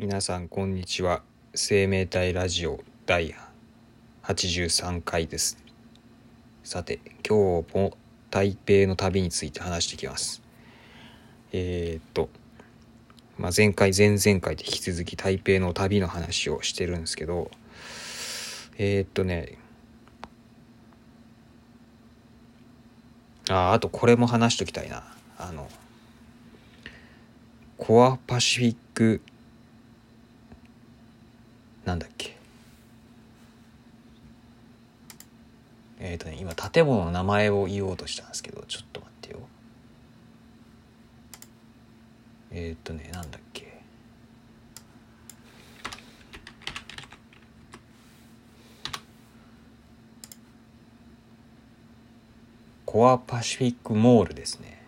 皆さんこんにちは。生命体ラジオ第83回です。さて今日も台北の旅について話していきます。えー、っと、まあ、前回前々回で引き続き台北の旅の話をしてるんですけどえー、っとねああとこれも話しときたいな。あのコアパシフィックなんだっけ？えっ、ー、とね今建物の名前を言おうとしたんですけどちょっと待ってよ。えっ、ー、とねなんだっけ？コアパシフィックモールですね。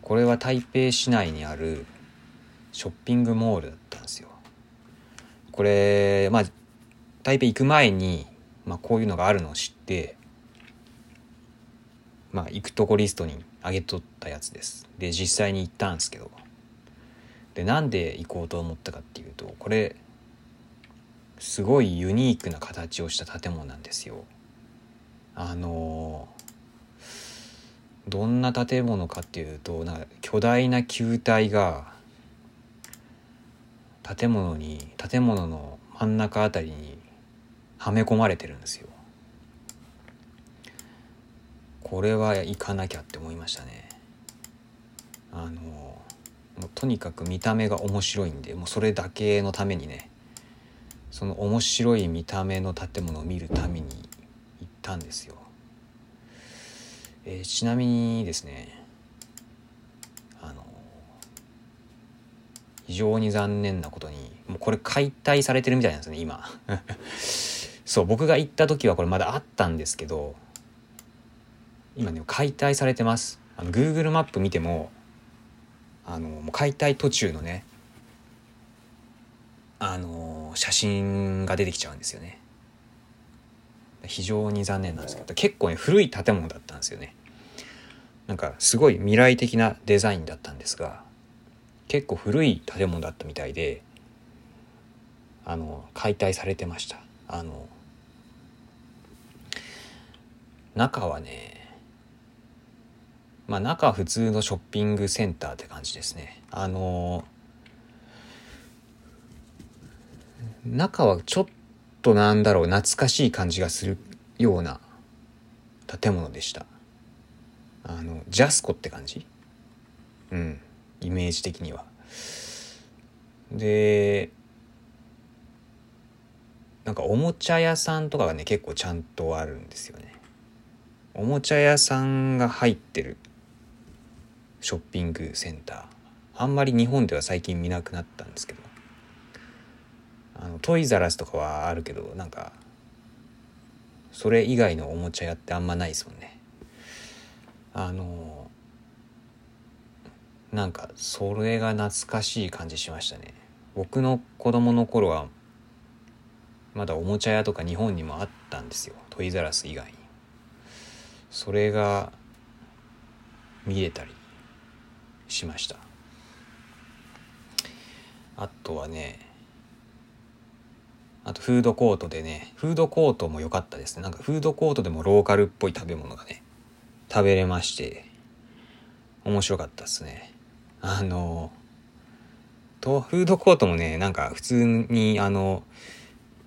これは台北市内にあるショッピングモールだった。これまあ台北行く前に、まあ、こういうのがあるのを知ってまあ行くとこリストに上げとったやつです。で実際に行ったんですけど。でなんで行こうと思ったかっていうとこれすごいユニークな形をした建物なんですよ。あのどんな建物かっていうとなんか巨大な球体が建物に建物の真ん中あたりにはめ込まれてるんですよ。これは行かなきゃって思いましたね。あのもうとにかく見た目が面白いんでもうそれだけのためにねその面白い見た目の建物を見るために行ったんですよ。えー、ちなみにですねあの非常に残念なことにもうこれ解体されてるみたいなんですね今。そう僕が行った時はこれまだあったんですけど今ね解体されてます。あの Google マップ見てもあのもう解体途中のねあの写真が出てきちゃうんですよね。非常に残念なんですけど結構ね古い建物だったんですよね。なんかすごい未来的なデザインだったんですが結構古い建物だったみたいであの解体されてました。あの中はねまあ中は普通のショッピングセンターって感じですね。あの中はちょっとなんだろう懐かしい感じがするような建物でした。あのジャスコって感じ？うん。イメージ的には。でなんかおもちゃ屋さんとかがね結構ちゃんとあるんですよね。おもちゃ屋さんが入ってるショッピングセンター。あんまり日本では最近見なくなったんですけど。あのトイザラスとかはあるけどなんかそれ以外のおもちゃ屋ってあんまないですもんね。あのなんかそれが懐かしい感じしましたね。僕の子供の頃はまだおもちゃ屋とか日本にもあったんですよ。トイザラス以外に。それが見れたりしました。あとはねあとフードコートでねフードコートも良かったですね。なんかフードコートでもローカルっぽい食べ物がね食べれまして面白かったですね。あのとフードコートもねなんか普通にあの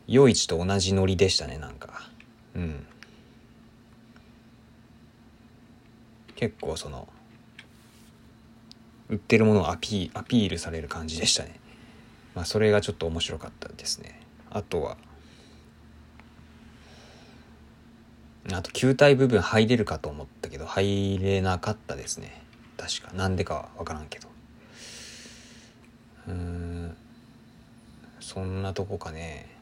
夜市と同じノリでしたねなんか。うん。結構その売ってるものをアピアピールされる感じでしたね。まあそれがちょっと面白かったですね。あとはあと球体部分入れるかと思ったけど入れなかったですね。確か。なんでかは分からんけど。うん。そんなとこかね。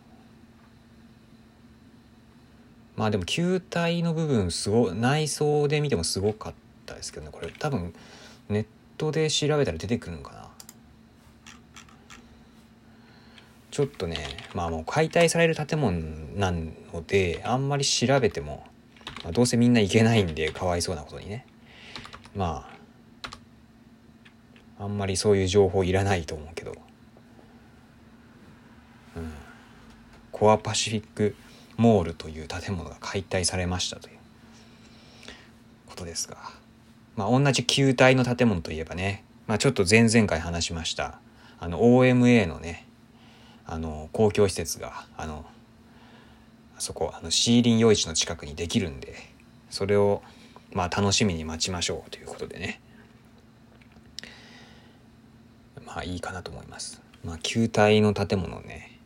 まあでも球体の部分すご内装で見てもすごかったですけどね。これ多分ネットで調べたら出てくるのかな。ちょっとねまあもう解体される建物なのであんまり調べても、まあ、どうせみんな行けないんでかわいそうなことにね。まああんまりそういう情報いらないと思うけど。うん、コアパシフィックモールという建物が解体されましたということですが、まあ、同じ球体の建物といえばね、まあ、ちょっと前々回話しました。あの OMA のねあの公共施設があのあそこあのシーリン夜市の近くにできるんでそれをまあ楽しみに待ちましょうということでね。まあいいかなと思います。まあ球体の建物ね。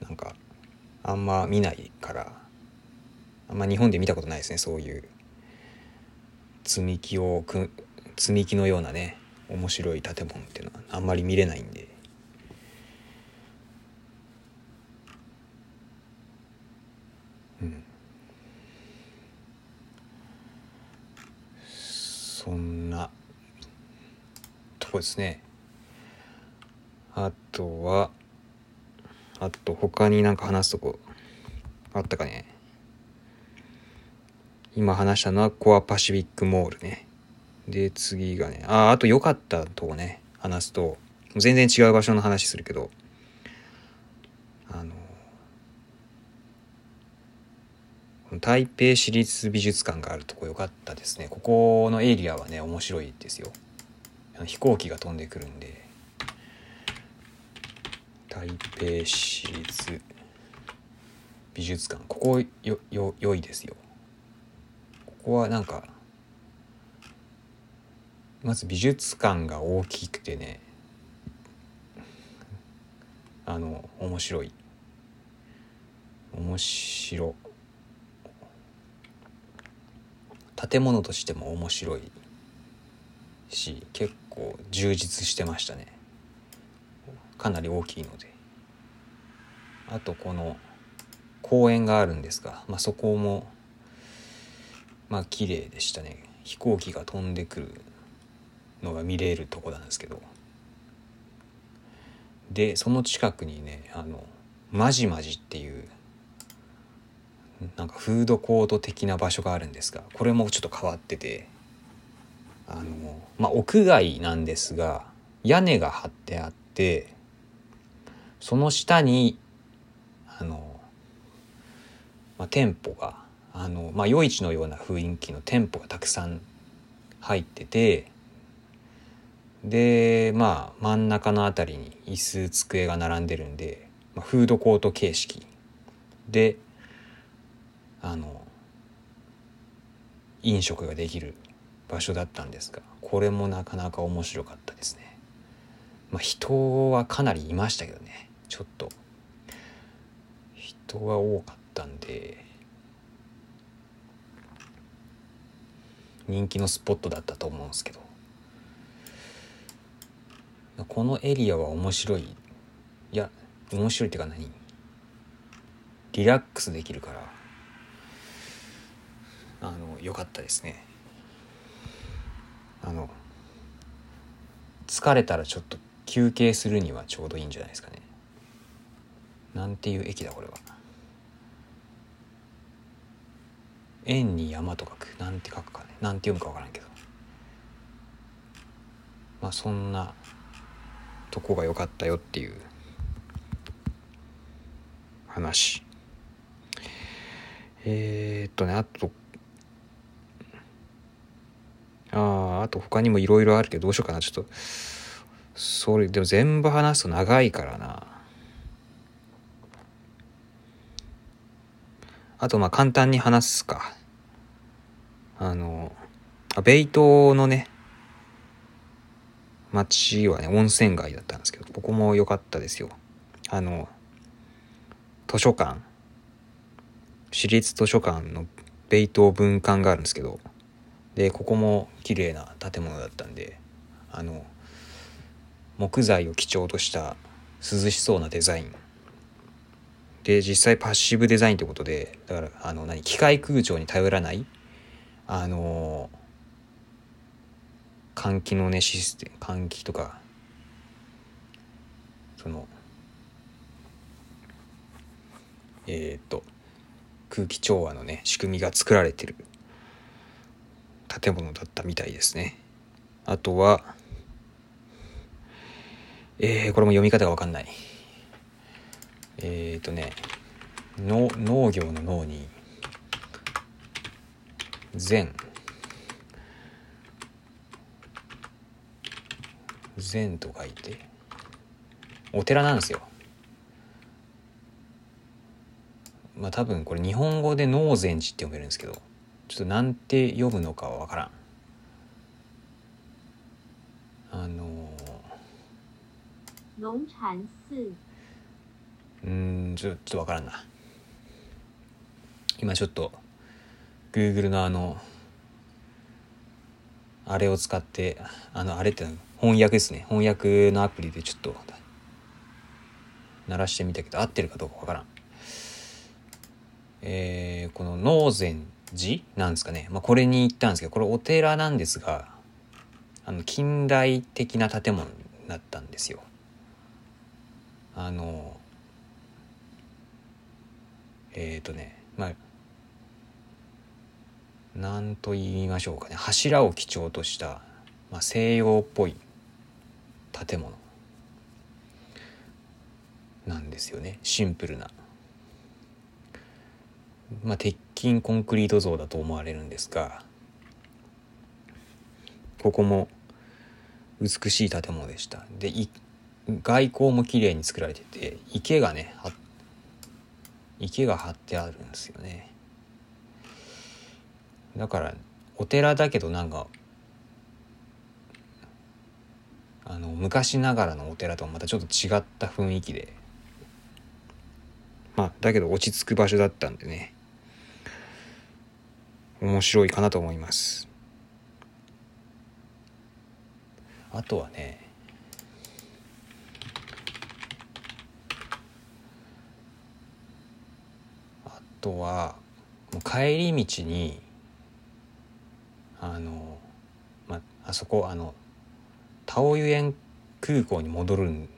なんかあんま見ないからあんま日本で見たことないですねそういう。積み木をく積み木のようなね面白い建物っていうのはあんまり見れないんでうんそんなとこですね。あとはあと他になんか話すとこあったかね。今話したのはコアパシフィックモールね。で次がねああと良かったとこね。話すと全然違う場所の話するけど。あの台北市立美術館があるとこ良かったですね。ここのエリアはね面白いですよ。飛行機が飛んでくるんで台北市立美術館。ここよよ良いですよ。ここはなんかまず美術館が大きくてねあの面白い。面白建物としても面白いし結構充実してましたね。かなり大きいので。あとこの公園があるんですが、まあ、そこもまあ綺麗でしたね。飛行機が飛んでくるのが見れるとこなんですけど。でその近くにねあのまじまじっていうなんかフードコート的な場所があるんですがこれもちょっと変わってて。あのまあ屋外なんですが屋根が張ってあってその下にあの、まあ、店舗があの、まあ、夜市のような雰囲気の店舗がたくさん入っててでまあ真ん中の辺りに椅子机が並んでるんで、まあ、フードコート形式であの飲食ができる場所だったんですがこれもなかなか面白かったですね。まあ、人はかなりいましたけどね。ちょっと。人が多かったんで人気のスポットだったと思うんですけど。このエリアは面白い。いや面白いっていうか何？リラックスできるからあの良かったですね。あの疲れたらちょっと休憩するにはちょうどいいんじゃないですかね。なんていう駅だこれは。円に山と書く。なんて書くかね。なんて読むか分からんけど。まあそんなとこが良かったよっていう。話。えー、っとねあとあああと他にもいろいろあるけどどうしようかな。ちょっとそれでも全部話すと長いからな。あとまあ簡単に話すか。あのベイ島のね町はね温泉街だったんですけどここも良かったですよ。あの図書館。私立図書館のベイ島文館があるんですけどでここも綺麗な建物だったんであの木材を基調とした涼しそうなデザイン。で実際パッシブデザインってことでだからあの何機械空調に頼らないあの換気のねシステム換気とかそのえっ、と空気調和のね仕組みが作られてる。建物だったみたいですね。あとはえー、これも読み方がわかんない。えっ、ー、とねの農業の農に善。善と書いてお寺なんですよ。まあ多分これ日本語で農禅寺って読めるんですけどちょっとなんて読むのかは分からん。あのうんちょちょっと分からんな。今ちょっと Google のあのあれを使ってあのあれって翻訳ですね。翻訳のアプリでちょっと鳴らしてみたけど合ってるかどうかわからん。えー、この能禅寺なんですかね、まあ、これに行ったんですけどこれお寺なんですがあの近代的な建物になったんですよ。あのえっ、ー、とねまあ何と言いましょうかね。柱を基調とした、まあ、西洋っぽい建物なんですよね。シンプルな。まあ、鉄筋コンクリート像だと思われるんですがここも美しい建物でした。で外交も綺麗に作られてて池がね池が張ってあるんですよね。だからお寺だけどなんかあの昔ながらのお寺とはまたちょっと違った雰囲気で。まあだけど落ち着く場所だったんでね。面白いかなと思います。あとはねあとは帰り道にあの、まあそこあのタオユエン空港に戻る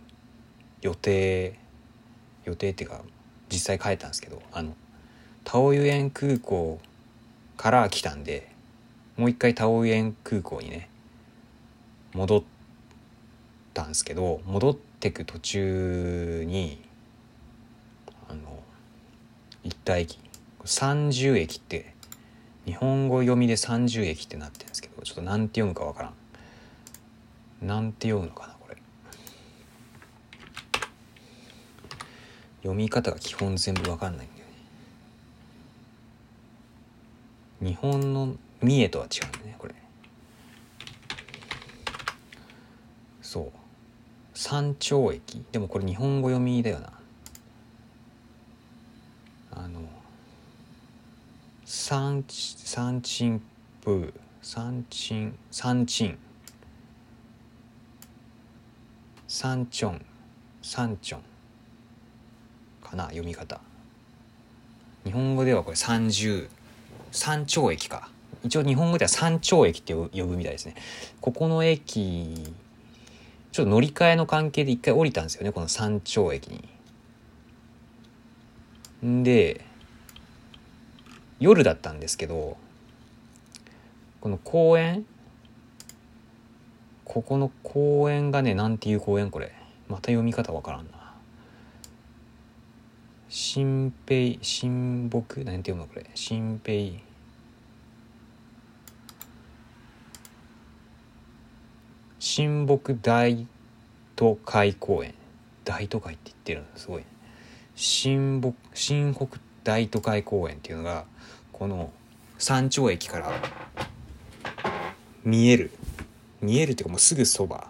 予定予定っていうか実際帰ったんですけどあのタオユエン空港から来たんでもう一回タオユエン空港にね戻ったんですけど戻ってく途中にあの行った駅30駅って日本語読みで30駅ってなってるんですけどちょっと何て読むかわからん。なんて読むのかなこれ。読み方が基本全部わかんないんだよ日本の三重とは違うんだねこれ。そう。山頂駅。でもこれ日本語読みだよな。あの三三鎮風三鎮三鎮。三チョン三チョンかな読み方。日本語ではこれ30山頂駅か。一応日本語では山頂駅って呼ぶみたいですね。ここの駅ちょっと乗り換えの関係で一回降りたんですよねこの山頂駅に。んで夜だったんですけどこの公園ここの公園がねなんていう公園これ。また読み方わからんな。新平新木なんて読むのこれ？新平新木大都会公園。大都会って言ってるのすごい、ね、新木新北大都会公園っていうのがこの山頂駅から見える。見えるっていうかもうすぐそば。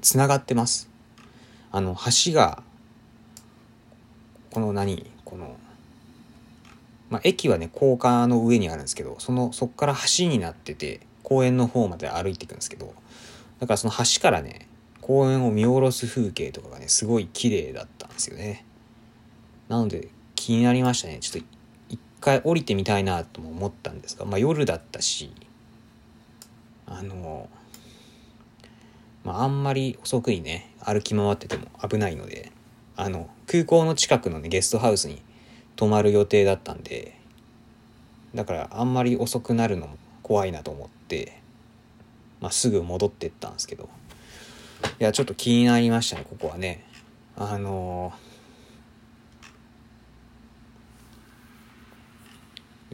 つながってます。あの橋がこの何？この、まあ、駅はね高架の上にあるんですけどそのそこから橋になってて公園の方まで歩いていくんですけどだからその橋からね公園を見下ろす風景とかがねすごい綺麗だったんですよね。なので気になりましたね。ちょっと一回降りてみたいなとも思ったんですが、まあ、夜だったしあのまああんまり遅くにね歩き回ってても危ないのであの空港の近くのねゲストハウスに泊まる予定だったんでだからあんまり遅くなるのも怖いなと思って、まあ、すぐ戻ってったんですけど。いやちょっと気になりましたねここはね。あの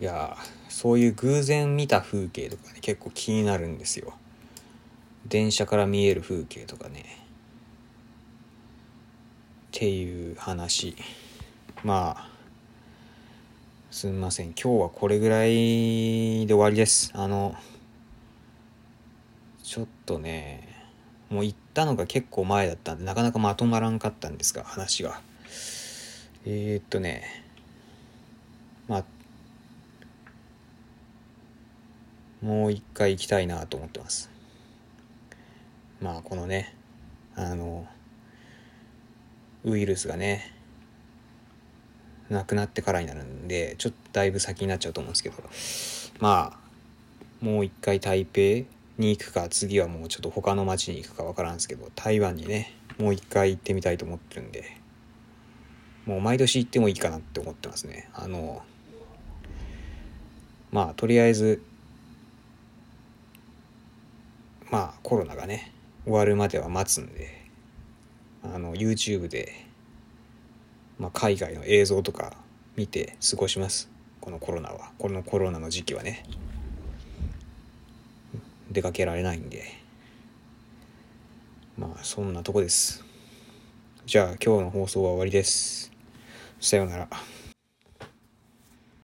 いやそういう偶然見た風景とかね結構気になるんですよ。電車から見える風景とかね。っていう話。まあすみません。今日はこれぐらいで終わりです。あのちょっとねもう行ったのが結構前だったんでなかなかまとまらんかったんですが話が。えー、っとねまあもう一回行きたいなと思ってます。まあこのねあのウイルスがねなくなってからになるんでちょっとだいぶ先になっちゃうと思うんですけど。まあもう一回台北に行くか次はもうちょっと他の町に行くか分からんですけど台湾にねもう一回行ってみたいと思ってるんで。もう毎年行ってもいいかなって思ってますね。あのまあとりあえずまあコロナがね終わるまでは待つんで。あの YouTube で、まあ、海外の映像とか見て過ごします。このコロナは。このコロナの時期はね。出かけられないんで。まあそんなとこです。じゃあ今日の放送は終わりです。さようなら。